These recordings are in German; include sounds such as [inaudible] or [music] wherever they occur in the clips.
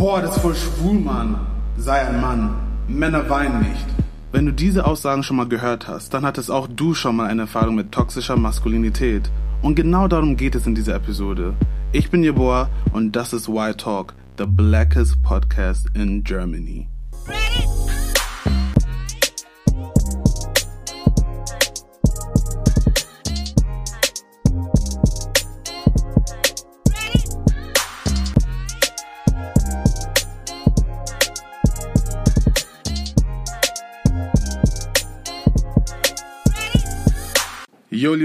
Boah, das ist voll schwul, Mann. Sei ein Mann. Männer weinen nicht. Wenn du diese Aussagen schon mal gehört hast, dann hattest auch du schon mal eine Erfahrung mit toxischer Maskulinität. Und genau darum geht es in dieser Episode. Ich bin Jeboa und das ist Why Talk, the blackest podcast in Germany. Ready?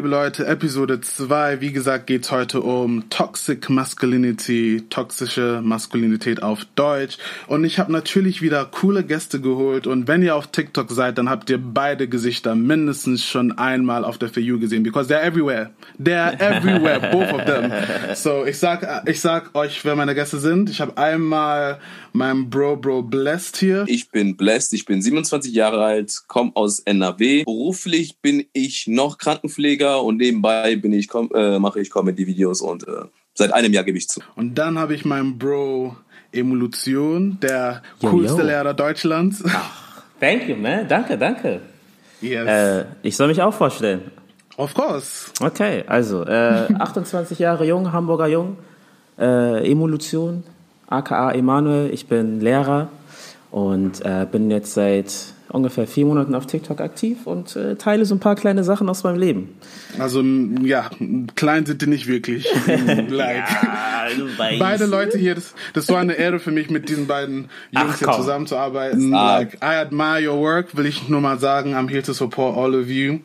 Liebe Leute, Episode 2. Wie gesagt, geht's heute um Toxic Masculinity, toxische Maskulinität auf Deutsch. Und ich habe natürlich wieder coole Gäste geholt. Und wenn ihr auf TikTok seid, dann habt ihr beide Gesichter mindestens schon einmal auf der For You gesehen. Because they're everywhere. They're everywhere, [laughs] both of them. So, ich sag, ich sag euch, wer meine Gäste sind. Ich habe einmal meinen Bro Bro Blessed hier. Ich bin Blessed, ich bin 27 Jahre alt, komme aus NRW. Beruflich bin ich noch Krankenpfleger Und nebenbei bin ich, äh, mache ich Comedy-Videos und äh, seit einem Jahr gebe ich zu. Und dann habe ich meinen Bro Emolution, der yo, coolste yo. Lehrer Deutschlands. Ach, thank you, man. Danke, danke. Yes. Äh, ich soll mich auch vorstellen. Of course. Okay, also äh, [laughs] 28 Jahre jung, Hamburger Jung, äh, Emolution, aka Emanuel. Ich bin Lehrer und äh, bin jetzt seit ungefähr vier Monaten auf TikTok aktiv und äh, teile so ein paar kleine Sachen aus meinem Leben. Also ja, klein sind die nicht wirklich. [laughs] like. ja, Beide Leute hier, das, das war eine Ehre für mich, mit diesen beiden Jungs Ach, hier zusammenzuarbeiten. Like, I admire your work, will ich nur mal sagen. I'm here to support all of you.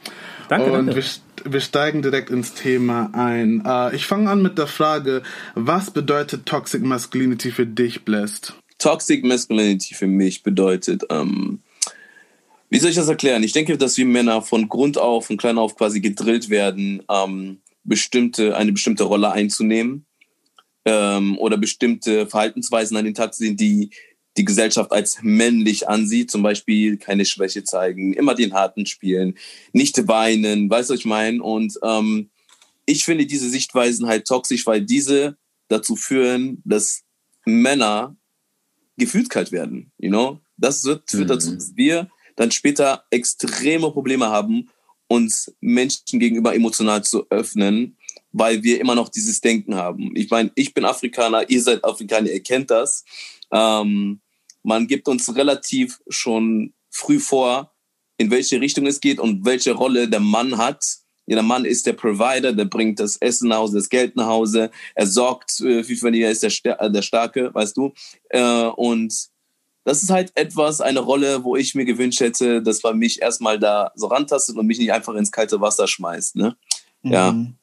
Danke, und danke. Wir, wir steigen direkt ins Thema ein. Uh, ich fange an mit der Frage, was bedeutet Toxic Masculinity für dich, Blessed? Toxic Masculinity für mich bedeutet, ähm, wie soll ich das erklären? Ich denke, dass wir Männer von Grund auf, von klein auf quasi gedrillt werden, ähm, bestimmte, eine bestimmte Rolle einzunehmen ähm, oder bestimmte Verhaltensweisen an den Tag zu sehen, die die Gesellschaft als männlich ansieht. Zum Beispiel keine Schwäche zeigen, immer den Harten spielen, nicht weinen, weißt du, was ich meine? Und ähm, ich finde diese Sichtweisen halt toxisch, weil diese dazu führen, dass Männer gefühlt kalt werden, you know? Das wird, führt dazu, mhm. dass wir dann später extreme Probleme haben, uns Menschen gegenüber emotional zu öffnen, weil wir immer noch dieses Denken haben. Ich meine, ich bin Afrikaner, ihr seid Afrikaner, ihr kennt das. Ähm, man gibt uns relativ schon früh vor, in welche Richtung es geht und welche Rolle der Mann hat. Ja, der Mann ist der Provider, der bringt das Essen nach Hause, das Geld nach Hause, er sorgt äh, für die, er ist der, der Starke, weißt du. Äh, und das ist halt etwas, eine Rolle, wo ich mir gewünscht hätte, dass man mich erstmal da so rantastet und mich nicht einfach ins kalte Wasser schmeißt. Ne? Ja. Mhm.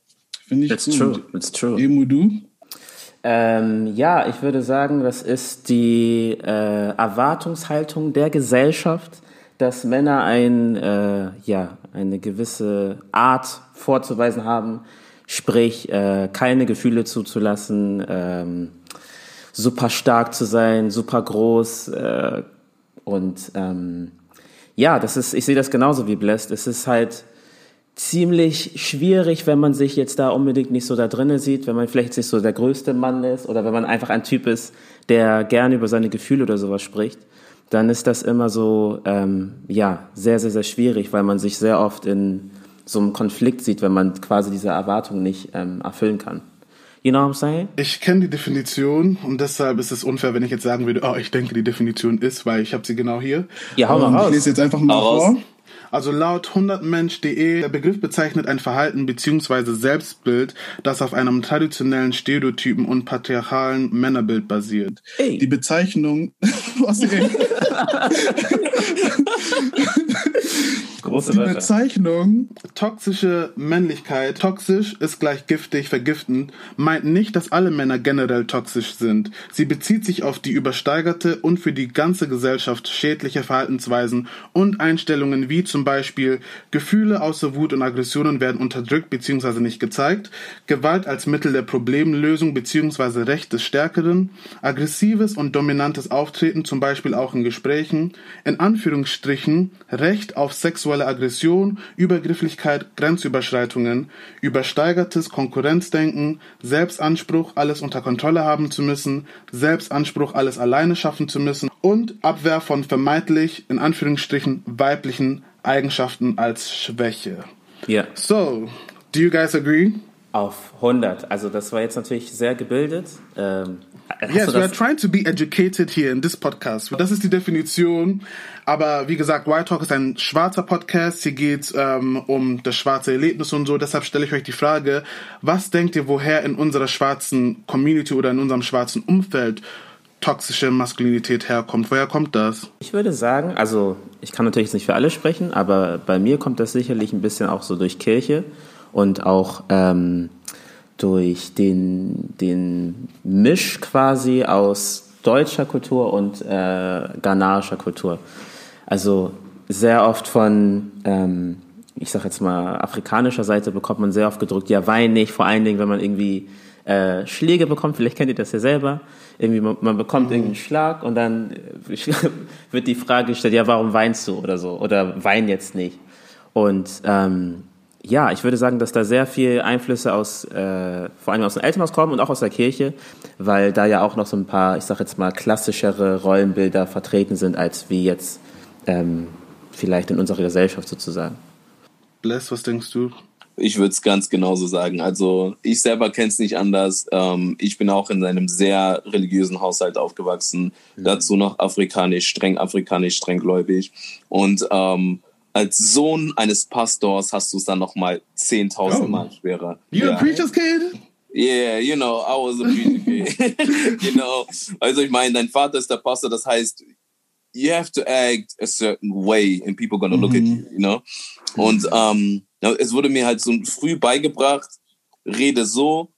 Finde ich It's gut. true. It's true. Emu, du? Ähm, ja, ich würde sagen, das ist die äh, Erwartungshaltung der Gesellschaft, dass Männer ein, äh, ja, eine gewisse Art vorzuweisen haben, sprich äh, keine Gefühle zuzulassen, ähm, super stark zu sein, super groß. Äh, und ähm, ja, das ist, ich sehe das genauso wie Blessed. Es ist halt ziemlich schwierig, wenn man sich jetzt da unbedingt nicht so da drinnen sieht, wenn man vielleicht nicht so der größte Mann ist oder wenn man einfach ein Typ ist, der gerne über seine Gefühle oder sowas spricht, dann ist das immer so, ähm, ja, sehr, sehr, sehr schwierig, weil man sich sehr oft in so einem Konflikt sieht, wenn man quasi diese Erwartung nicht ähm, erfüllen kann. You know what I'm saying? Ich kenne die Definition und deshalb ist es unfair, wenn ich jetzt sagen würde, oh, ich denke, die Definition ist, weil ich habe sie genau hier. Ja, hau mal raus. Ich lese jetzt einfach mal hau vor. Raus. Also laut 100mensch.de, der Begriff bezeichnet ein Verhalten bzw. Selbstbild, das auf einem traditionellen Stereotypen und patriarchalen Männerbild basiert. Ey. Die Bezeichnung, [laughs] [laughs] [laughs] Große Die Bezeichnung toxische Männlichkeit, toxisch ist gleich giftig, vergiftend, meint nicht, dass alle Männer generell toxisch sind. Sie bezieht sich auf die übersteigerte und für die ganze Gesellschaft schädliche Verhaltensweisen und Einstellungen wie zum Beispiel Gefühle außer Wut und Aggressionen werden unterdrückt bzw. nicht gezeigt, Gewalt als Mittel der Problemlösung bzw. Recht des Stärkeren, aggressives und dominantes Auftreten zum Beispiel auch in Gesprächen, in Anführungsstrichen Recht auf Sexualität sexuelle Aggression, Übergrifflichkeit, Grenzüberschreitungen, übersteigertes Konkurrenzdenken, Selbstanspruch, alles unter Kontrolle haben zu müssen, Selbstanspruch, alles alleine schaffen zu müssen und Abwehr von vermeintlich, in Anführungsstrichen, weiblichen Eigenschaften als Schwäche. Ja. So, do you guys agree? Auf 100. Also das war jetzt natürlich sehr gebildet. Ähm, Yes, we are trying to be educated here in this podcast. Das ist die Definition. Aber wie gesagt, White Talk ist ein schwarzer Podcast. Hier geht ähm, um das schwarze Erlebnis und so. Deshalb stelle ich euch die Frage, was denkt ihr, woher in unserer schwarzen Community oder in unserem schwarzen Umfeld toxische Maskulinität herkommt? Woher kommt das? ich würde sagen, also ich kann natürlich nicht für alle sprechen, aber bei mir kommt das sicherlich ein bisschen auch so durch Kirche und auch ähm, durch den, den Misch quasi aus deutscher Kultur und äh, ghanaischer Kultur. Also sehr oft von, ähm, ich sag jetzt mal, afrikanischer Seite bekommt man sehr oft gedrückt, ja, wein nicht, vor allen Dingen, wenn man irgendwie äh, Schläge bekommt, vielleicht kennt ihr das ja selber, irgendwie man, man bekommt irgendwie einen Schlag und dann [laughs] wird die Frage gestellt, ja, warum weinst du oder so, oder wein jetzt nicht. Und ähm, ja, ich würde sagen, dass da sehr viel Einflüsse aus, äh, vor allem aus dem Elternhaus kommen und auch aus der Kirche, weil da ja auch noch so ein paar, ich sag jetzt mal, klassischere Rollenbilder vertreten sind, als wie jetzt ähm, vielleicht in unserer Gesellschaft sozusagen. Bless, was denkst du? Ich würde es ganz genauso sagen. Also ich selber kenne es nicht anders. Ähm, ich bin auch in einem sehr religiösen Haushalt aufgewachsen. Dazu noch afrikanisch, streng afrikanisch, streng gläubig. Und ähm, als Sohn eines Pastors hast du es dann nochmal 10.000 Oh. Mal schwerer. You Ja. a preacher's kid? Yeah, you know, I was a preacher kid. [laughs] [laughs] you know, also ich meine, dein Vater ist der Pastor, das heißt, you have to act a certain way and people gonna look at you, you know? Und ähm, ja, es wurde mir halt so früh beigebracht, rede so,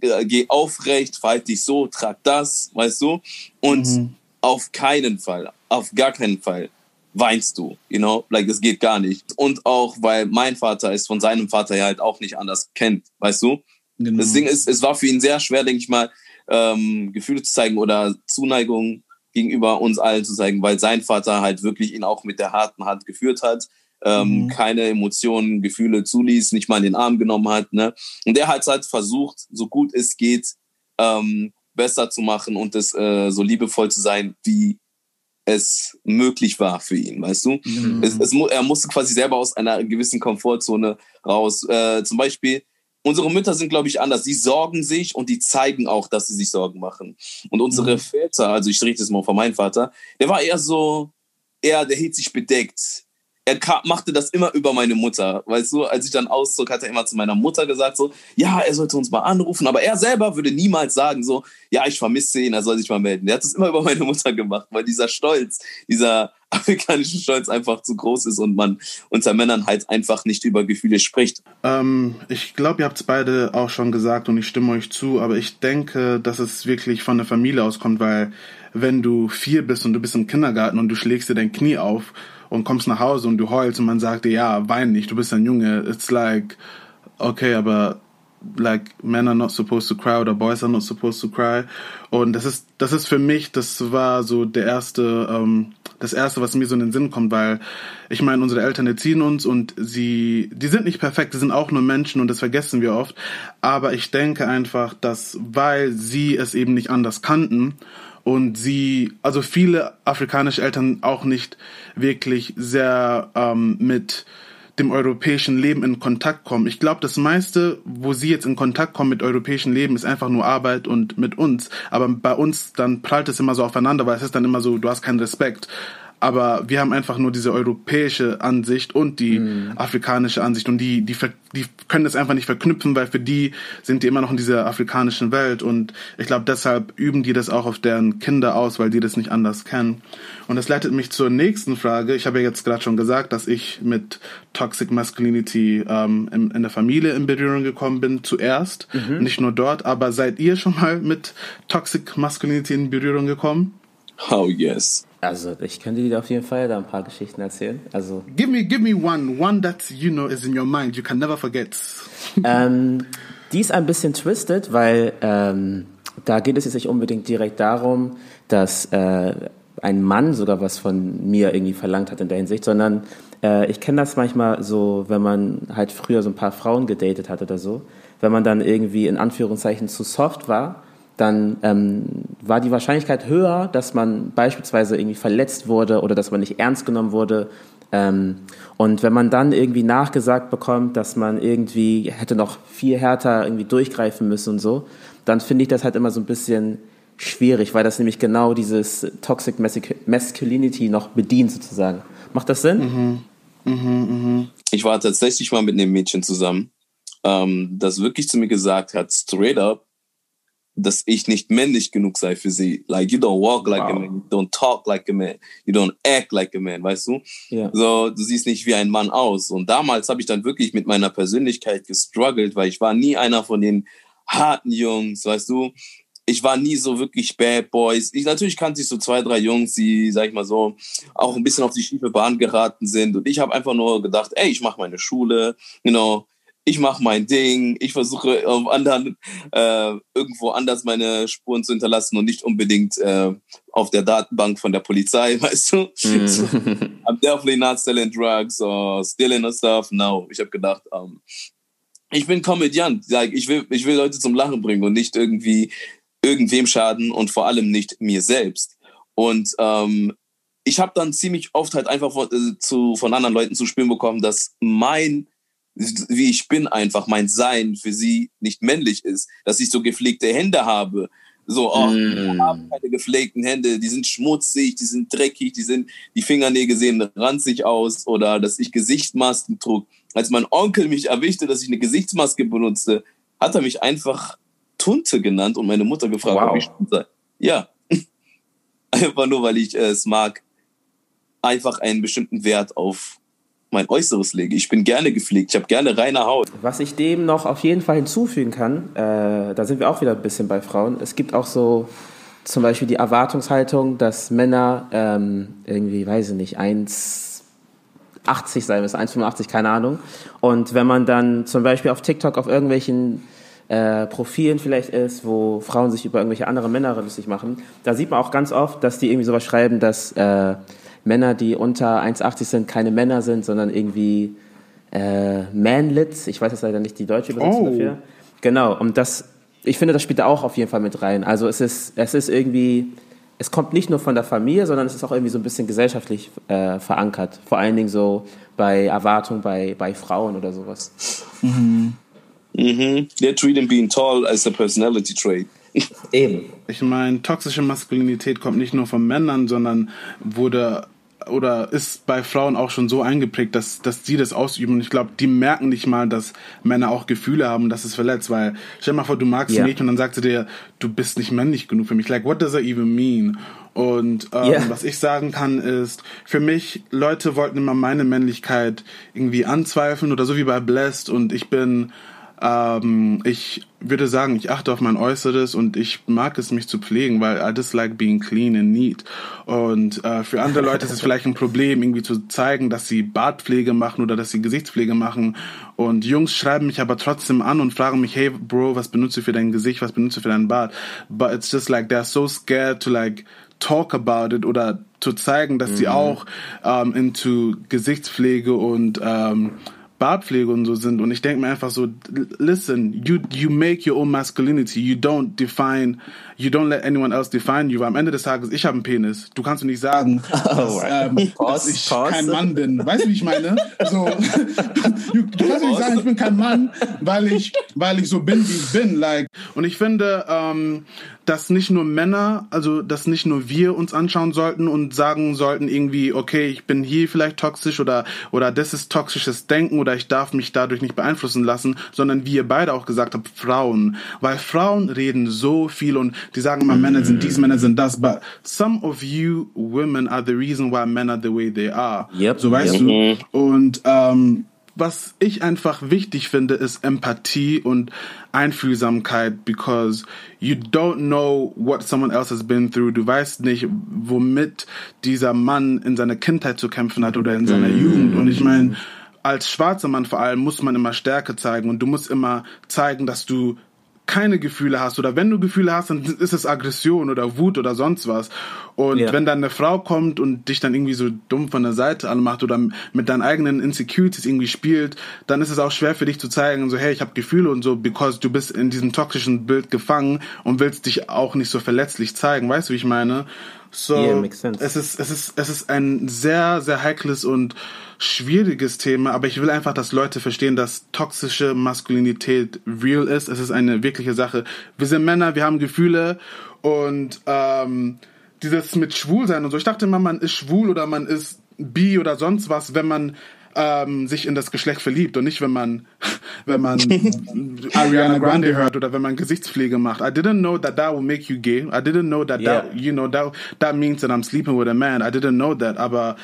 äh, geh aufrecht, verhalte dich so, trag das, weißt du? Und auf keinen Fall, auf gar keinen Fall weinst du, you know? Like, es geht gar nicht. Und auch, weil mein Vater es von seinem Vater ja halt auch nicht anders kennt, weißt du? Genau. Das Ding ist, es war für ihn sehr schwer, denke ich mal, ähm, Gefühle zu zeigen oder Zuneigung gegenüber uns allen zu zeigen, weil sein Vater halt wirklich ihn auch mit der harten Hand geführt hat, ähm, keine Emotionen, Gefühle zuließ, nicht mal in den Arm genommen hat. Ne? Und er hat halt versucht, so gut es geht, ähm, besser zu machen und es äh, so liebevoll zu sein, wie es möglich war für ihn, weißt du? Es, es, mu- er musste quasi selber aus einer gewissen Komfortzone raus. Äh, zum Beispiel, unsere Mütter sind, glaube ich, anders. Die sorgen sich und die zeigen auch, dass sie sich Sorgen machen. Und unsere Väter, also ich rede jetzt mal von meinem Vater, der war eher so, eher, der hielt sich bedeckt. Er machte das immer über meine Mutter. Weißt du, als ich dann auszog, hat er immer zu meiner Mutter gesagt, so, ja, er sollte uns mal anrufen. Aber er selber würde niemals sagen, so, ja, ich vermisse ihn, er soll sich mal melden. Der hat es immer über meine Mutter gemacht, weil dieser Stolz, dieser [laughs] afrikanische Stolz einfach zu groß ist und man unter Männern halt einfach nicht über Gefühle spricht. Ähm, ich glaube, ihr habt es beide auch schon gesagt und ich stimme euch zu, aber ich denke, dass es wirklich von der Familie auskommt, weil wenn du vier bist und du bist im Kindergarten und du schlägst dir dein Knie auf und kommst nach Hause und du heulst und man sagt dir, ja, wein nicht, du bist ein Junge, it's like, okay, aber like men are not supposed to cry oder boys are not supposed to cry. Und das ist das ist für mich das war so der erste ähm, das erste was mir so in den Sinn kommt weil ich meine unsere Eltern erziehen uns und sie die sind nicht perfekt die sind auch nur Menschen und das vergessen wir oft. Aber ich denke einfach dass weil sie es eben nicht anders kannten und sie, also viele afrikanische Eltern auch nicht wirklich sehr ähm, mit dem europäischen Leben in Kontakt kommen. Ich glaube, das meiste, wo sie jetzt in Kontakt kommen mit europäischem Leben, ist einfach nur Arbeit und mit uns. Aber bei uns dann prallt es immer so aufeinander, weil es ist dann immer so, du hast keinen Respekt. Aber wir haben einfach nur diese europäische Ansicht und die afrikanische Ansicht und die, die, die können das einfach nicht verknüpfen, weil für die sind die immer noch in dieser afrikanischen Welt und ich glaube, deshalb üben die das auch auf deren Kinder aus, weil die das nicht anders kennen. Und das leitet mich zur nächsten Frage. Ich habe ja jetzt gerade schon gesagt, dass ich mit Toxic Masculinity ähm, in, in der Familie in Berührung gekommen bin, zuerst. Nicht nur dort, aber seid ihr schon mal mit Toxic Masculinity in Berührung gekommen? Oh yes. Also ich könnte dir auf jeden Fall da ein paar Geschichten erzählen. Also Give me, give me one, one that you know is in your mind, you can never forget. [laughs] Ähm, die ist ein bisschen twisted, weil ähm, da geht es jetzt nicht unbedingt direkt darum, dass äh, ein Mann sogar was von mir irgendwie verlangt hat in der Hinsicht, sondern äh, ich kenne das manchmal so, wenn man halt früher so ein paar Frauen gedatet hat oder so, wenn man dann irgendwie in Anführungszeichen zu soft war, dann ähm, war die Wahrscheinlichkeit höher, dass man beispielsweise irgendwie verletzt wurde oder dass man nicht ernst genommen wurde. Ähm, und wenn man dann irgendwie nachgesagt bekommt, dass man irgendwie hätte noch viel härter irgendwie durchgreifen müssen und so, dann finde ich das halt immer so ein bisschen schwierig, weil das nämlich genau dieses Toxic Masculinity noch bedient sozusagen. Macht das Sinn? Mhm. Mhm, mh. Ich war tatsächlich mal mit einem Mädchen zusammen, ähm, das wirklich zu mir gesagt hat, straight up, dass ich nicht männlich genug sei für sie. Like, you don't walk like wow. a man, you don't talk like a man, you don't act like a man, weißt du? Yeah. So, du siehst nicht wie ein Mann aus. Und damals habe ich dann wirklich mit meiner Persönlichkeit gestruggelt, weil ich war nie einer von den harten Jungs, weißt du? Ich war nie so wirklich Bad Boys. Ich, natürlich kannte ich so zwei, drei Jungs, die, sag ich mal so, auch ein bisschen auf die schiefe Bahn geraten sind. Und ich habe einfach nur gedacht, ey, ich mache meine Schule, you know, ich mache mein Ding, ich versuche auf anderen äh, irgendwo anders meine Spuren zu hinterlassen und nicht unbedingt äh, auf der Datenbank von der Polizei, [laughs] weißt du? Mm. so, I'm definitely not selling drugs or stealing or stuff. No, ich habe gedacht, um, ähm, ich bin Komödiant, ich will, ich will Leute zum Lachen bringen und nicht irgendwie irgendwem schaden und vor allem nicht mir selbst. Und ähm, ich habe dann ziemlich oft halt einfach von, äh, zu, von anderen Leuten zu spüren bekommen, dass mein wie ich bin einfach, mein Sein für sie nicht männlich ist, dass ich so gepflegte Hände habe. So, oh, mm. ich habe keine gepflegten Hände, die sind schmutzig, die sind dreckig, die sind, die Fingernägel sehen ranzig aus oder dass ich Gesichtsmasken trug. Als mein Onkel mich erwischte, dass ich eine Gesichtsmaske benutze, hat er mich einfach Tunte genannt und meine Mutter gefragt, wow. ob ich schwul sei. Ja. [laughs] einfach nur, weil ich äh, es mag, einfach einen bestimmten Wert auf mein Äußeres lege. Ich bin gerne gepflegt, ich habe gerne reine Haut. Was ich dem noch auf jeden Fall hinzufügen kann, äh, da sind wir auch wieder ein bisschen bei Frauen. Es gibt auch so zum Beispiel die Erwartungshaltung, dass Männer ähm, irgendwie, weiß ich nicht, 1,80 sein müssen, 1,85, keine Ahnung. Und wenn man dann zum Beispiel auf TikTok auf irgendwelchen äh, Profilen vielleicht ist, wo Frauen sich über irgendwelche andere Männer lustig machen, da sieht man auch ganz oft, dass die irgendwie sowas schreiben, dass äh, Männer, die unter 1,80 sind, keine Männer sind, sondern irgendwie äh, Manlits. Ich weiß jetzt leider nicht die deutsche Übersetzung oh. dafür. Genau, und das, ich finde, das spielt da auch auf jeden Fall mit rein. Also es ist, es ist irgendwie, es kommt nicht nur von der Familie, sondern es ist auch irgendwie so ein bisschen gesellschaftlich äh, verankert. Vor allen Dingen so bei Erwartungen bei, bei Frauen oder sowas. Mhm. Mhm. They're treating being tall as a personality trait. Eben. Ich meine, toxische Maskulinität kommt nicht nur von Männern, sondern wurde oder ist bei Frauen auch schon so eingeprägt, dass, dass sie das ausüben. Und ich glaube, die merken nicht mal, dass Männer auch Gefühle haben, dass es verletzt. Weil stell dir mal vor, du magst yeah. ein Mädchen und dann sagt sie dir, du bist nicht männlich genug für mich. Like, what does that even mean? Und ähm, yeah. was ich sagen kann ist, für mich, Leute wollten immer meine Männlichkeit irgendwie anzweifeln oder so wie bei Blessed und ich bin ähm, ich würde sagen, ich achte auf mein Äußeres und ich mag es, mich zu pflegen, weil I just like being clean and neat. Und äh, für andere Leute ist es vielleicht ein Problem, irgendwie zu zeigen, dass sie Bartpflege machen oder dass sie Gesichtspflege machen. Und Jungs schreiben mich aber trotzdem an und fragen mich, hey Bro, was benutzt du für dein Gesicht, was benutzt du für deinen Bart? But it's just like they're so scared to like talk about it oder zu zeigen, dass mhm. sie auch ähm, into Gesichtspflege und ähm, Bartpflege und so sind. Und ich denke mir einfach so, listen, you, you make your own masculinity. You don't define, you don't let anyone else define you. Weil am Ende des Tages, ich habe einen Penis. Du kannst mir nicht sagen, [laughs] oh, dass, ähm, dass ich kein Mann bin. Weißt du, wie ich meine? So, du, [laughs] du kannst mir nicht sagen, ich bin kein Mann, weil ich, weil ich so bin, wie ich bin. Like. Und ich finde, ähm, dass nicht nur Männer, also dass nicht nur wir uns anschauen sollten und sagen sollten irgendwie, okay, ich bin hier vielleicht toxisch oder oder das ist toxisches Denken oder ich darf mich dadurch nicht beeinflussen lassen, sondern wie ihr beide auch gesagt habt, Frauen, weil Frauen reden so viel und die sagen immer, Männer sind dies, Männer sind das, but some of you women are the reason why men are the way they are. Yep, so weißt yep. du. Und ähm, was ich einfach wichtig finde, ist Empathie und Einfühlsamkeit, because you don't know what someone else has been through. Du weißt nicht, womit dieser Mann in seiner Kindheit zu kämpfen hat oder in seiner mm. Jugend. Und ich meine, als schwarzer Mann vor allem muss man immer Stärke zeigen und du musst immer zeigen, dass du keine Gefühle hast oder wenn du Gefühle hast, dann ist es Aggression oder Wut oder sonst was. Und ja. wenn dann eine Frau kommt und dich dann irgendwie so dumm von der Seite anmacht oder mit deinen eigenen Insecurities irgendwie spielt, dann ist es auch schwer für dich zu zeigen, so hey, ich habe Gefühle und so, because du bist in diesem toxischen Bild gefangen und willst dich auch nicht so verletzlich zeigen. Weißt du, wie ich meine? So, yeah, es ist es ist es ist ein sehr sehr heikles und schwieriges Thema, aber ich will einfach, dass Leute verstehen, dass toxische Maskulinität real ist. Es ist eine wirkliche Sache. Wir sind Männer, wir haben Gefühle und ähm, dieses mit schwul sein und so. Ich dachte immer, man ist schwul oder man ist bi oder sonst was, wenn man ähm, sich in das Geschlecht verliebt und nicht, wenn man, [laughs] wenn man [laughs] Ariana Grande hört oder wenn man Gesichtspflege macht. I didn't know that that will make you gay. I didn't know that yeah. that, you know, that, that means that I'm sleeping with a man. I didn't know that. Aber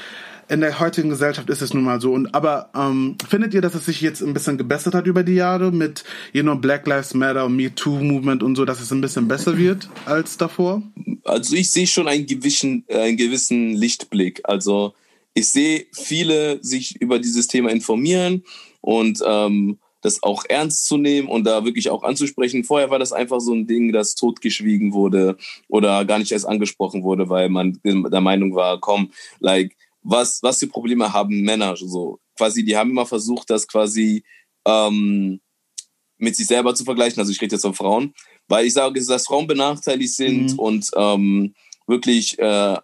in der heutigen Gesellschaft ist es nun mal so. Und aber ähm, findet ihr, dass es sich jetzt ein bisschen gebessert hat über die Jahre mit you know Black Lives Matter und Me Too Movement und so, dass es ein bisschen besser wird als davor? Also ich sehe schon einen gewissen, äh, einen gewissen Lichtblick. Also ich sehe viele sich über dieses Thema informieren und ähm, das auch ernst zu nehmen und da wirklich auch anzusprechen. Vorher war das einfach so ein Ding, das totgeschwiegen wurde oder gar nicht erst angesprochen wurde, weil man der Meinung war, komm, like was, was für Probleme haben Männer so. Quasi, die haben immer versucht, das quasi ähm, mit sich selber zu vergleichen. Also ich rede jetzt von Frauen, weil ich sage, dass Frauen benachteiligt sind mhm. und ähm, wirklich äh,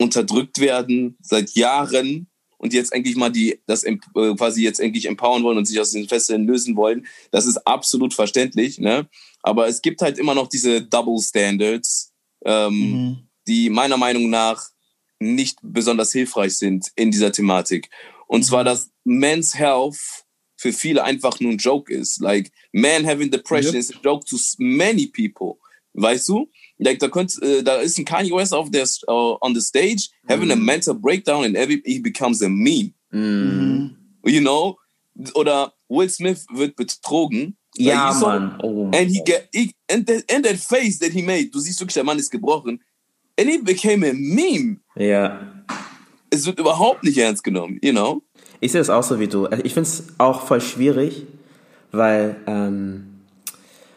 unterdrückt werden seit Jahren und jetzt eigentlich mal die das äh, quasi jetzt endlich empowern wollen und sich aus den Fesseln lösen wollen. Das ist absolut verständlich, ne? Aber es gibt halt immer noch diese Double Standards, ähm, mhm. die meiner Meinung nach nicht besonders hilfreich sind in dieser Thematik. Und zwar, dass Men's Health für viele einfach nur ein Joke ist. Like, man having depression yep. is a joke to many people. Weißt du? Like, da, könnt, äh, da ist ein Kanye West auf der, uh, on the stage having mm. a mhm. mental breakdown and every, he becomes a meme. Mm. You know? Oder Will Smith wird betrogen. Ja, like, Mann. Oh, and he get, he, and, that, and that face that he made, du siehst wirklich, der Mann ist gebrochen. And it became a meme. Ja. Es wird überhaupt nicht ernst genommen, you know? Ich sehe es auch so wie du. Ich finde es auch voll schwierig, weil ähm,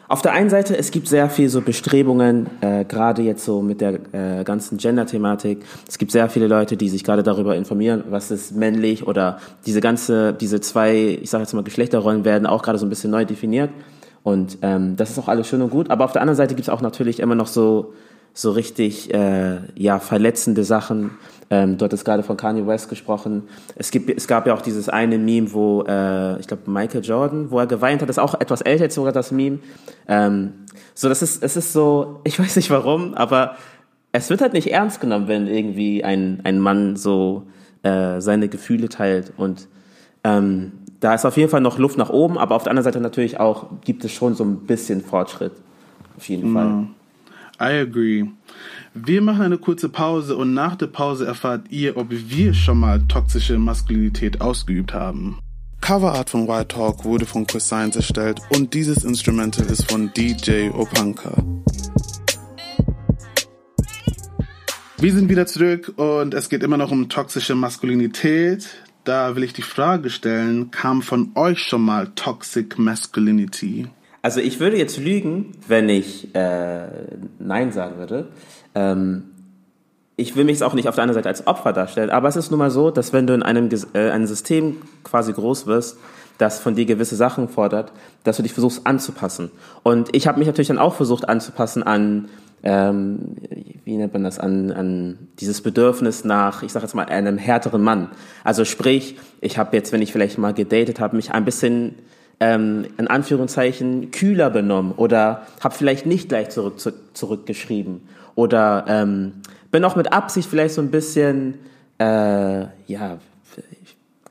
auf der einen Seite, es gibt sehr viel so Bestrebungen, äh, gerade jetzt so mit der äh, ganzen Gender-Thematik. Es gibt sehr viele Leute, die sich gerade darüber informieren, was ist männlich oder diese ganze, diese zwei, ich sage jetzt mal Geschlechterrollen werden auch gerade so ein bisschen neu definiert. Und ähm, das ist auch alles schön und gut. Aber auf der anderen Seite gibt es auch natürlich immer noch so so richtig äh, ja verletzende Sachen. Ähm, dort ist gerade von Kanye West gesprochen. Es gibt es gab ja auch dieses eine Meme, wo äh, ich glaube Michael Jordan, wo er geweint hat, das ist auch etwas älter jetzt sogar das Meme. Ähm, so das ist es ist so, ich weiß nicht warum, aber es wird halt nicht ernst genommen, wenn irgendwie ein ein Mann so äh, seine Gefühle teilt und ähm, da ist auf jeden Fall noch Luft nach oben, aber auf der anderen Seite natürlich auch gibt es schon so ein bisschen Fortschritt. Auf jeden mhm. Fall. I agree. Wir machen eine kurze Pause und nach der Pause erfahrt ihr, ob wir schon mal toxische Maskulinität ausgeübt haben. Coverart von White Talk wurde von Chris Science erstellt und dieses Instrumental ist von DJ Opanka. Wir sind wieder zurück und es geht immer noch um toxische Maskulinität. Da will ich die Frage stellen, kam von euch schon mal Toxic Masculinity? Also ich würde jetzt lügen, wenn ich äh, Nein sagen würde. Ähm, ich will mich auch nicht auf der anderen Seite als Opfer darstellen, aber es ist nun mal so, dass wenn du in einem, äh, einem System quasi groß wirst, das von dir gewisse Sachen fordert, dass du dich versuchst anzupassen. Und ich habe mich natürlich dann auch versucht anzupassen an, ähm, wie nennt man das, an, an dieses Bedürfnis nach, ich sage jetzt mal, einem härteren Mann. Also sprich, ich habe jetzt, wenn ich vielleicht mal gedatet habe, mich ein bisschen ähm, in Anführungszeichen kühler benommen oder habe vielleicht nicht gleich zurück, zu, zurückgeschrieben oder ähm, bin auch mit Absicht vielleicht so ein bisschen äh, ja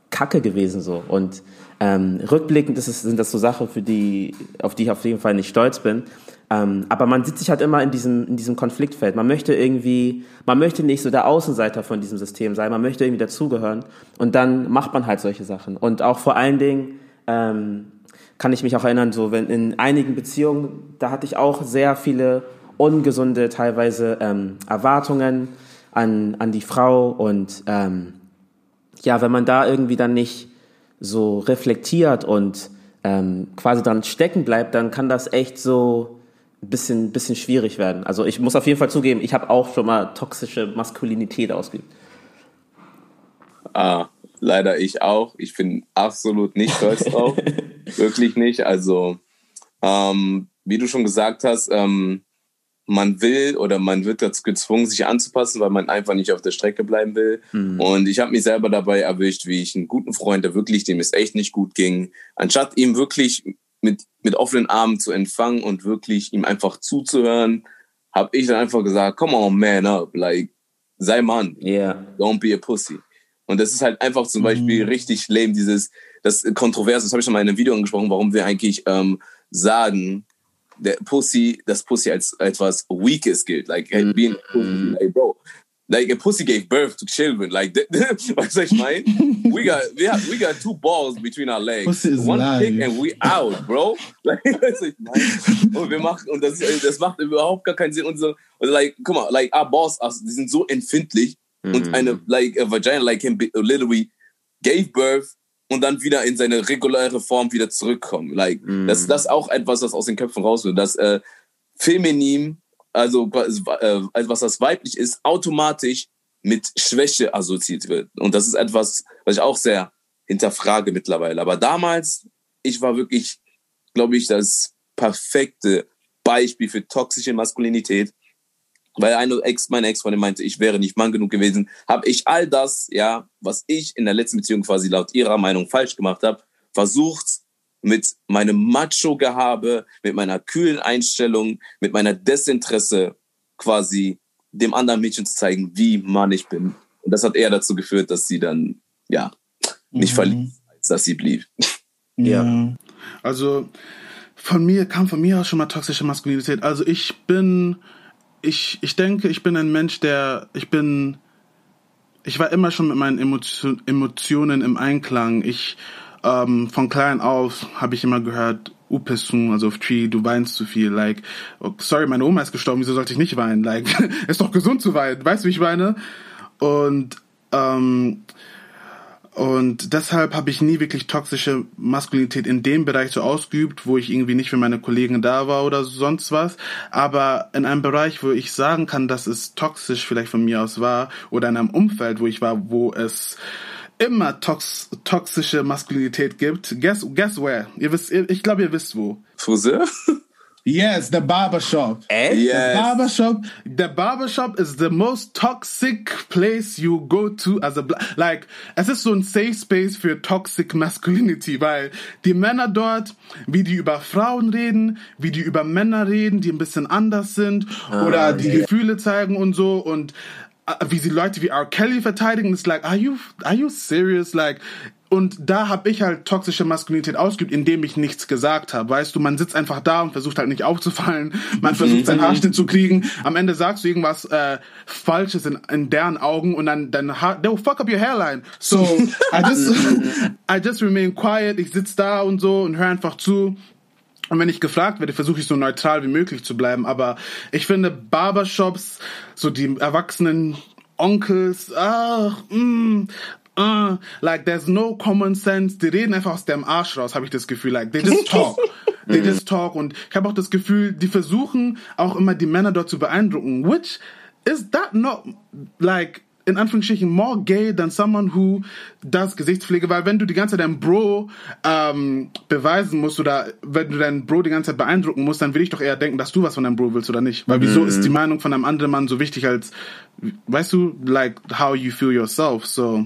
kacke gewesen so und ähm, rückblickend ist es, sind das so Sachen, für die, auf die ich auf jeden Fall nicht stolz bin. Ähm, aber man sieht sich halt immer in diesem, in diesem Konfliktfeld. Man möchte irgendwie, man möchte nicht so der Außenseiter von diesem System sein, man möchte irgendwie dazugehören. Und dann macht man halt solche Sachen. Und auch vor allen Dingen, ähm, kann ich mich auch erinnern, so wenn in einigen Beziehungen, da hatte ich auch sehr viele ungesunde teilweise ähm, Erwartungen an, an die Frau und ähm, ja, wenn man da irgendwie dann nicht so reflektiert und ähm, quasi dran stecken bleibt, dann kann das echt so ein bisschen, bisschen schwierig werden. Also ich muss auf jeden Fall zugeben, ich habe auch schon mal toxische Maskulinität ausgeübt. Ah, leider ich auch. Ich bin absolut nicht stolz drauf. [laughs] Wirklich nicht. Also, ähm, wie du schon gesagt hast, ähm, man will oder man wird dazu gezwungen, sich anzupassen, weil man einfach nicht auf der Strecke bleiben will. Mhm. Und ich habe mich selber dabei erwischt, wie ich einen guten Freund, der wirklich, dem es echt nicht gut ging, anstatt ihm wirklich mit, mit offenen Armen zu empfangen und wirklich ihm einfach zuzuhören, habe ich dann einfach gesagt, come on, man up, like, sei Mann, yeah. don't be a pussy. Und das ist halt einfach zum Beispiel mhm. richtig lame, dieses, das kontrovers, das habe ich schon mal in einem Video angesprochen, warum wir eigentlich ähm, sagen, der Pussy, das Pussy als etwas Weakes gilt. Like, hey, being Pussy, like, bro, like a pussy gave birth to children. Like, [laughs] du, ich meine? We got, we, have, we got two balls between our legs. One alive. kick and we out, bro. [laughs] Like, du, ich meine? Und wir machen, und das, das macht überhaupt gar keinen Sinn. Und so, und like, guck mal, like, our balls, die sind so empfindlich. Mhm. Und eine, like, a vagina like him literally gave birth und dann wieder in seine reguläre Form wieder zurückkommen. Like, mhm. das, das ist auch etwas, was aus den Köpfen raus wird. Das äh, Feminin also, äh, also was das weiblich ist, automatisch mit Schwäche assoziiert wird. Und das ist etwas, was ich auch sehr hinterfrage mittlerweile. Aber damals, ich war wirklich, glaube ich, das perfekte Beispiel für toxische Maskulinität. Weil eine Ex, meine Ex-Freundin meinte, ich wäre nicht Mann genug gewesen, habe ich all das, ja, was ich in der letzten Beziehung quasi laut ihrer Meinung falsch gemacht habe, versucht mit meinem Macho-Gehabe, mit meiner kühlen Einstellung, mit meiner Desinteresse quasi dem anderen Mädchen zu zeigen, wie Mann ich bin. Und das hat eher dazu geführt, dass sie dann, ja, nicht mhm. verließ, als dass sie blieb. Ja. Also, von mir kam von mir aus schon mal toxische Maskulinität. Also, ich bin, ich, ich denke, ich bin ein Mensch, der, ich bin, ich war immer schon mit meinen Emotionen im Einklang. Ich, ähm, von klein auf habe ich immer gehört, Upesun, also auf Tree, du weinst zu viel, like, oh, sorry, meine Oma ist gestorben, wieso sollte ich nicht weinen, like, [laughs] ist doch gesund zu weinen, weißt du, wie ich weine? Und, ähm, und deshalb habe ich nie wirklich toxische Maskulinität in dem Bereich so ausgeübt, wo ich irgendwie nicht für meine Kollegen da war oder sonst was. Aber in einem Bereich, wo ich sagen kann, dass es toxisch vielleicht von mir aus war, oder in einem Umfeld, wo ich war, wo es immer tox toxische Maskulinität gibt. Guess, guess where? Ihr wisst, ich glaube, ihr wisst wo. Friseur? Yes, the barbershop. Eh? Yes. The barbershop. The barbershop is the most toxic place you go to as a like. Es ist so ein Safe Space für toxic masculinity, weil die Männer dort, wie die über Frauen reden, wie die über Männer reden, die ein bisschen anders sind ah, oder die yeah. Gefühle zeigen und so und äh, wie sie Leute wie R. Kelly verteidigen, ist like, are you, are you serious? Like, und da habe ich halt toxische Maskulinität ausgeübt, indem ich nichts gesagt habe. Weißt du, man sitzt einfach da und versucht halt nicht aufzufallen. Man versucht seinen Haarschnitt zu kriegen. Am Ende sagst du irgendwas äh, Falsches in, in deren Augen und dann Haar, they'll fuck up your hairline. So I just, I just remain quiet. Ich sitz da und so und höre einfach zu. Und wenn ich gefragt werde, versuche ich so neutral wie möglich zu bleiben. Aber ich finde Barbershops, so die erwachsenen Onkels, ach, mm, uh, like there's no common sense. Die reden einfach aus dem Arsch raus, habe ich das Gefühl. Like they just talk. [laughs] they just talk. Und ich habe auch das Gefühl, die versuchen auch immer die Männer dort zu beeindrucken. Which is that not like in Anführungsstrichen more gay than someone who does Gesichtspflege, weil wenn du die ganze Zeit deinen Bro ähm, beweisen musst oder wenn du deinen Bro die ganze Zeit beeindrucken musst, dann will ich doch eher denken, dass du was von deinem Bro willst oder nicht. Weil wieso mhm. ist die Meinung von einem anderen Mann so wichtig als, weißt du, like how you feel yourself, so.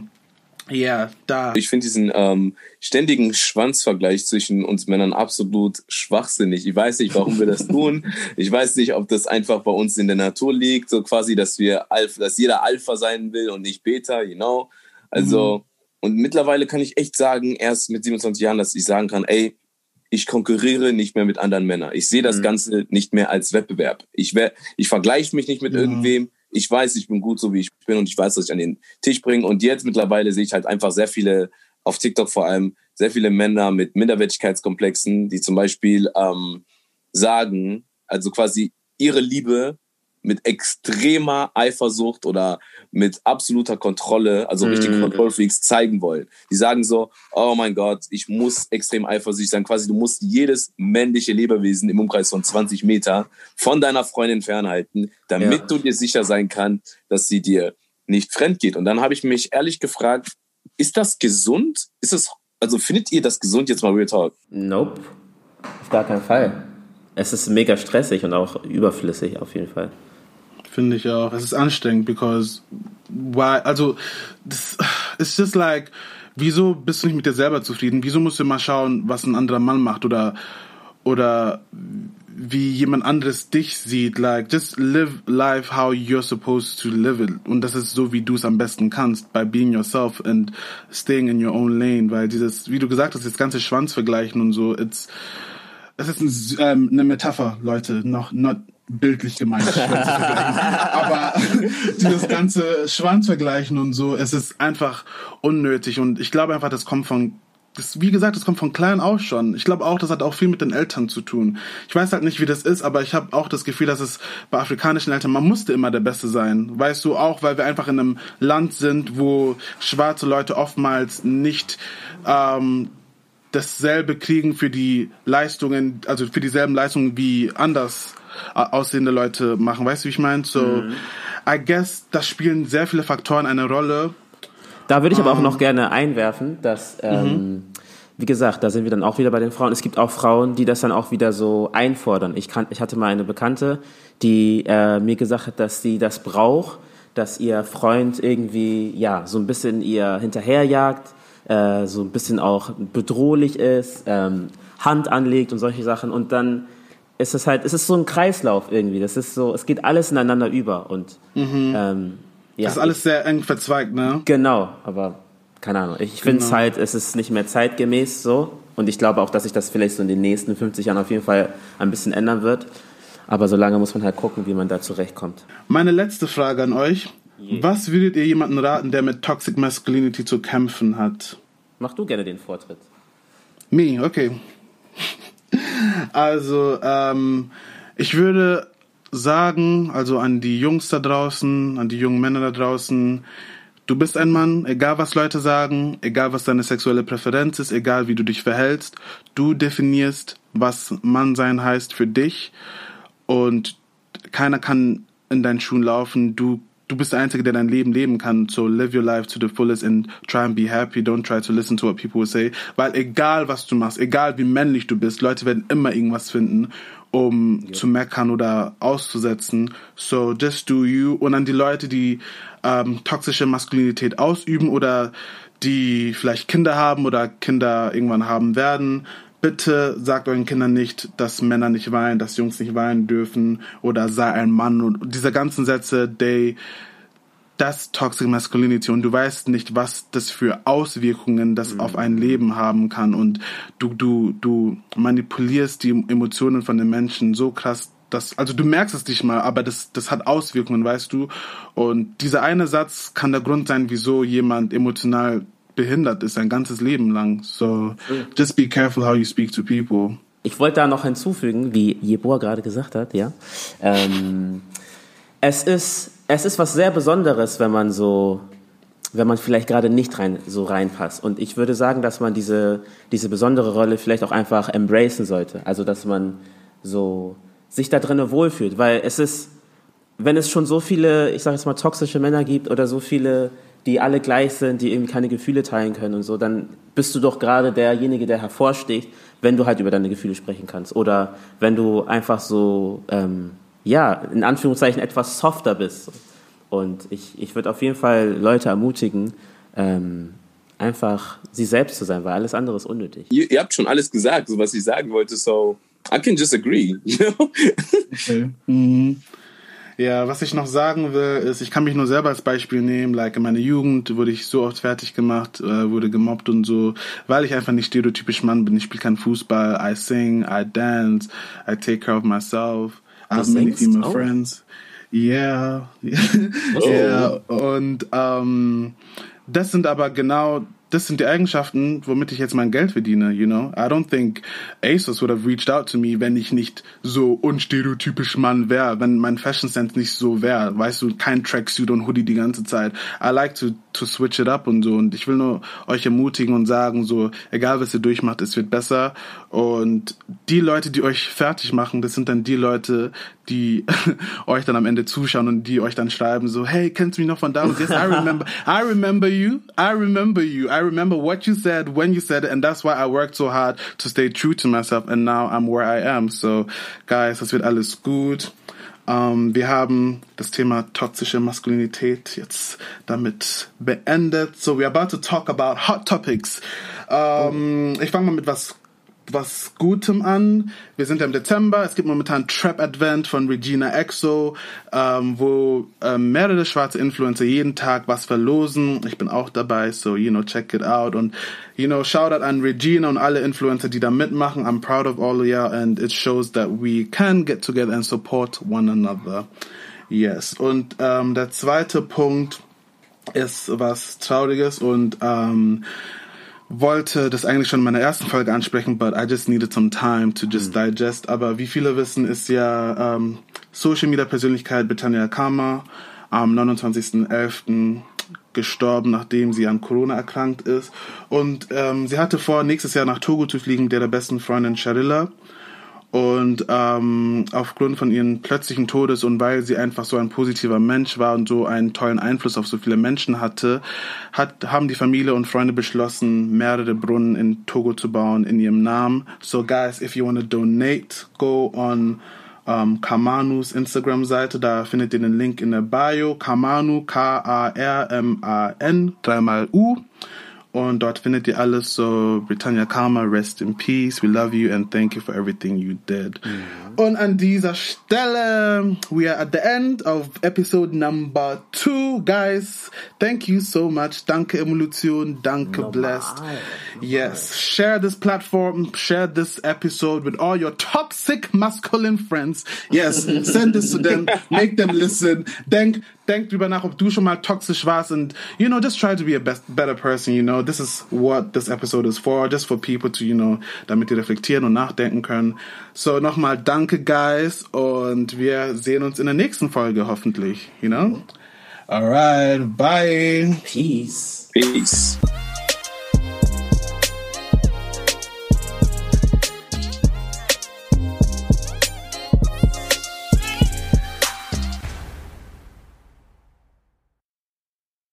Ja, da. Ich finde diesen ähm, ständigen Schwanzvergleich zwischen uns Männern absolut schwachsinnig. Ich weiß nicht, warum wir das [laughs] tun. Ich weiß nicht, ob das einfach bei uns in der Natur liegt, so quasi, dass wir Alpha, dass jeder Alpha sein will und nicht Beta, genau. Also, mhm. und mittlerweile kann ich echt sagen, erst mit 27 Jahren, dass ich sagen kann, ey, ich konkurriere nicht mehr mit anderen Männern. Ich sehe das mhm. Ganze nicht mehr als Wettbewerb. Ich, ich vergleiche mich nicht mit mhm. irgendwem ich weiß, ich bin gut so, wie ich bin und ich weiß, dass ich an den Tisch bringe. Und jetzt mittlerweile sehe ich halt einfach sehr viele, auf TikTok vor allem, sehr viele Männer mit Minderwertigkeitskomplexen, die zum Beispiel ähm, sagen, also quasi ihre Liebe mit extremer Eifersucht oder mit absoluter Kontrolle, also richtig Mhm. Kontrollfreaks zeigen wollen. Die sagen so, oh mein Gott, ich muss extrem eifersüchtig sein. Quasi, du musst jedes männliche Lebewesen im Umkreis von 20 Meter von deiner Freundin fernhalten, damit Ja. du dir sicher sein kannst, dass sie dir nicht fremd geht. Und dann habe ich mich ehrlich gefragt, ist das gesund? Ist es, also findet ihr das gesund jetzt mal Real Talk? Nope. Auf gar keinen Fall. Es ist mega stressig und auch überflüssig auf jeden Fall. Finde ich auch. Es ist anstrengend, because why? Also, das ist just like, wieso bist du nicht mit dir selber zufrieden? Wieso musst du mal schauen, was ein anderer Mann macht oder oder wie jemand anderes dich sieht? Like, just live life how you're supposed to live it. Und das ist so, wie du es am besten kannst, by being yourself and staying in your own lane. Weil dieses, wie du gesagt hast, das ganze Schwanzvergleichen und so, it's es ist ähm, eine Metapher, Leute, noch not bildlich gemeint. [laughs] Schwanz vergleichen. Aber dieses ganze Schwanzvergleichen und so, es ist einfach unnötig und ich glaube einfach, das kommt von das, wie gesagt, das kommt von klein auf schon. Ich glaube auch, das hat auch viel mit den Eltern zu tun. Ich weiß halt nicht, wie das ist, aber ich habe auch das Gefühl, dass es bei afrikanischen Eltern, man musste immer der Beste sein. Weißt du, auch weil wir einfach in einem Land sind, wo schwarze Leute oftmals nicht ähm, dasselbe kriegen für die Leistungen, also für dieselben Leistungen wie anders aussehende Leute machen. Weißt du, wie ich meine? So, I guess, das spielen sehr viele Faktoren eine Rolle. Da würde ich aber auch noch gerne einwerfen, dass, ähm, wie gesagt, da sind wir dann auch wieder bei den Frauen. Es gibt auch Frauen, die das dann auch wieder so einfordern. Ich, kann, ich hatte mal eine Bekannte, die äh, mir gesagt hat, dass sie das braucht, dass ihr Freund irgendwie, ja, so ein bisschen ihr hinterherjagt, äh, so ein bisschen auch bedrohlich ist, ähm, Hand anlegt und solche Sachen. Und dann ist es halt, es ist so ein Kreislauf irgendwie. Das ist so, es geht alles ineinander über und ähm, ja, Das ist alles sehr eng verzweigt, ne? Genau, aber keine Ahnung. Ich finde es Genau. halt, es ist nicht mehr zeitgemäß so. Und ich glaube auch, dass sich das vielleicht so in den nächsten 50 Jahren auf jeden Fall ein bisschen ändern wird. Aber solange muss man halt gucken, wie man da zurechtkommt. Meine letzte Frage an euch. Was würdet ihr jemanden raten, der mit Toxic Masculinity zu kämpfen hat? Mach du gerne den Vortritt. Me, okay. Also, ähm, ich würde sagen, also an die Jungs da draußen, an die jungen Männer da draußen, du bist ein Mann, egal was Leute sagen, egal was deine sexuelle Präferenz ist, egal wie du dich verhältst, du definierst, was Mannsein heißt für dich. Und keiner kann in deinen Schuhen laufen, du du bist der Einzige, der dein Leben leben kann. So live your life to the fullest and try and be happy. Don't try to listen to what people will say. Weil egal was du machst, egal wie männlich du bist, Leute werden immer irgendwas finden, um zu meckern oder auszusetzen. So just do you. Und an die Leute, die ähm, toxische Maskulinität ausüben oder die vielleicht Kinder haben oder Kinder irgendwann haben werden, bitte sagt euren Kindern nicht, dass Männer nicht weinen, dass Jungs nicht weinen dürfen oder sei ein Mann und diese ganzen Sätze, they, das Toxic Masculinity und du weißt nicht, was das für Auswirkungen das auf ein Leben haben kann und du, du, du manipulierst die Emotionen von den Menschen so krass, dass, also du merkst es nicht mal, aber das, das hat Auswirkungen, weißt du? Und dieser eine Satz kann der Grund sein, wieso jemand emotional behindert ist, sein ganzes Leben lang. So, just be careful how you speak to people. Ich wollte da noch hinzufügen, wie Jeboa gerade gesagt hat, ja. Ähm, es ist, es ist was sehr Besonderes, wenn man so, wenn man vielleicht gerade nicht rein, so reinpasst. Und ich würde sagen, dass man diese, diese besondere Rolle vielleicht auch einfach embracen sollte. Also, dass man so sich da drinnen wohlfühlt, weil es ist, wenn es schon so viele, ich sage jetzt mal, toxische Männer gibt oder so viele, die alle gleich sind, die irgendwie keine Gefühle teilen können und so, dann bist du doch gerade derjenige, der hervorsticht, wenn du halt über deine Gefühle sprechen kannst. Oder wenn du einfach so, ähm, ja, in Anführungszeichen etwas softer bist. Und ich, ich würde auf jeden Fall Leute ermutigen, ähm, einfach sie selbst zu sein, weil alles andere ist unnötig. Ihr, ihr habt schon alles gesagt, so was ich sagen wollte, so I can just agree. You know? Okay. Mhm. Ja, was ich noch sagen will, ist, ich kann mich nur selber als Beispiel nehmen. Like in meiner Jugend wurde ich so oft fertig gemacht, äh, wurde gemobbt und so, weil ich einfach nicht stereotypisch Mann bin. Ich spiele keinen Fußball. I sing, I dance, I take care of myself. I have many female Oh. friends. Yeah. ja. [laughs] Und ähm, das sind aber genau das sind die Eigenschaften, womit ich jetzt mein Geld verdiene, you know. I don't think ASOS would have reached out to me, wenn ich nicht so unstereotypisch Mann wäre, wenn mein Fashion Sense nicht so wäre. Weißt du, kein Tracksuit und Hoodie die ganze Zeit. I like to, to switch it up und so. Und ich will nur euch ermutigen und sagen, so, egal was ihr durchmacht, es wird besser. Und die Leute, die euch fertig machen, das sind dann die Leute, die [laughs] euch dann am Ende zuschauen und die euch dann schreiben so, hey, kennst du mich noch von damals? Yes, I [laughs] remember, I remember you, I remember you, I remember what you said, when you said it, and that's why I worked so hard to stay true to myself, and now I'm where I am. So, guys, das wird alles gut. Um, wir haben das Thema toxische Maskulinität jetzt damit beendet. So, we're about to talk about hot topics. Um, ich fange mal mit was was Gutem an. Wir sind ja im Dezember. Es gibt momentan Trap Advent von Regina Exo, ähm, wo ähm, mehrere schwarze Influencer jeden Tag was verlosen. Ich bin auch dabei, so, you know, check it out. Und, you know, shout out an Regina und alle Influencer, die da mitmachen. I'm proud of all of you and it shows that we can get together and support one another. Yes. Und ähm, der zweite Punkt ist was Trauriges und ähm, wollte das eigentlich schon in meiner ersten Folge ansprechen, but I just needed some time to just mhm. digest. Aber wie viele wissen, ist ja ähm, Social Media Persönlichkeit Britannia Kama am 29.11. gestorben, nachdem sie an Corona erkrankt ist. Und ähm, sie hatte vor, nächstes Jahr nach Togo zu fliegen, der der besten Freundin Sharilla. Und ähm, aufgrund von ihren plötzlichen Todes und weil sie einfach so ein positiver Mensch war und so einen tollen Einfluss auf so viele Menschen hatte, hat, haben die Familie und Freunde beschlossen, mehrere Brunnen in Togo zu bauen in ihrem Namen. So guys, if you want to donate, go on um, Kamanus Instagram-Seite. Da findet ihr den Link in der Bio. Kamanu, K-A-R-M-A-N, dreimal U. Und dort findet ihr alles so Britannia Karma, rest in peace, we love you and thank you for everything you did. Mhm. Und an dieser Stelle, we are at the end of episode number two, guys. Thank you so much. Danke Evolution, danke no Blessed. Yes, share this platform, share this episode with all your toxic masculine friends. Yes, [laughs] send this to them, make them listen. Denk, denk drüber nach, ob du schon mal toxisch warst and, you know, just try to be a best, better person, you know. This is what this episode is for, just for people to, you know, damit die reflektieren und nachdenken können. So, nochmal danke, guys, und wir sehen uns in der nächsten Folge hoffentlich, you know. Alright, bye. Peace. Peace.